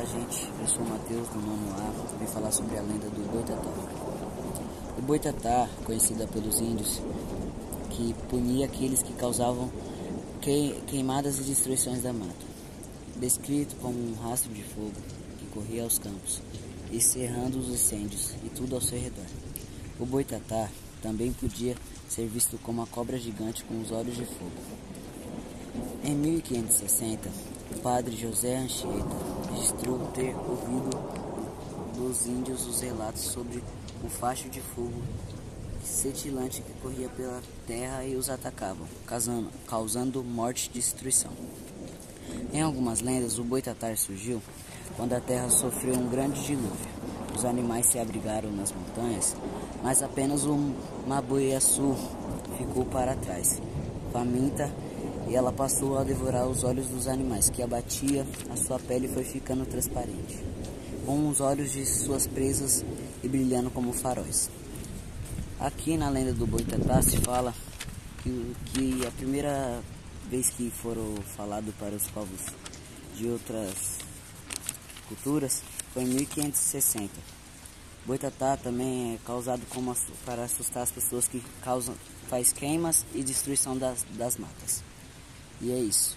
Olá, gente. Eu sou o Matheus, do nono A. Vim falar sobre a lenda do Boitatá. O Boitatá, conhecida pelos índios, que punia aqueles que causavam queimadas e destruições da mata. Descrito como um rastro de fogo que corria aos campos, encerrando os incêndios e tudo ao seu redor. O Boitatá também podia ser visto como uma cobra gigante com os olhos de fogo. Em 1560, o padre José Anchieta registrou ter ouvido dos índios os relatos sobre o facho de fogo cetilante que corria pela terra e os atacava, causando, morte e destruição. Em algumas lendas, o boitatar surgiu quando a terra sofreu um grande dilúvio. Os animais se abrigaram nas montanhas, mas apenas uma boiaçu ficou para trás, faminta e ela passou a devorar os olhos dos animais, que abatia, a sua pele foi ficando transparente, com os olhos de suas presas e brilhando como faróis. Aqui na lenda do Boitatá se fala que, que a primeira vez que foram falado para os povos de outras culturas foi em 1560. Boitatá também é causado como para assustar as pessoas que causam faz queimas e destruição das, das matas. E é isso.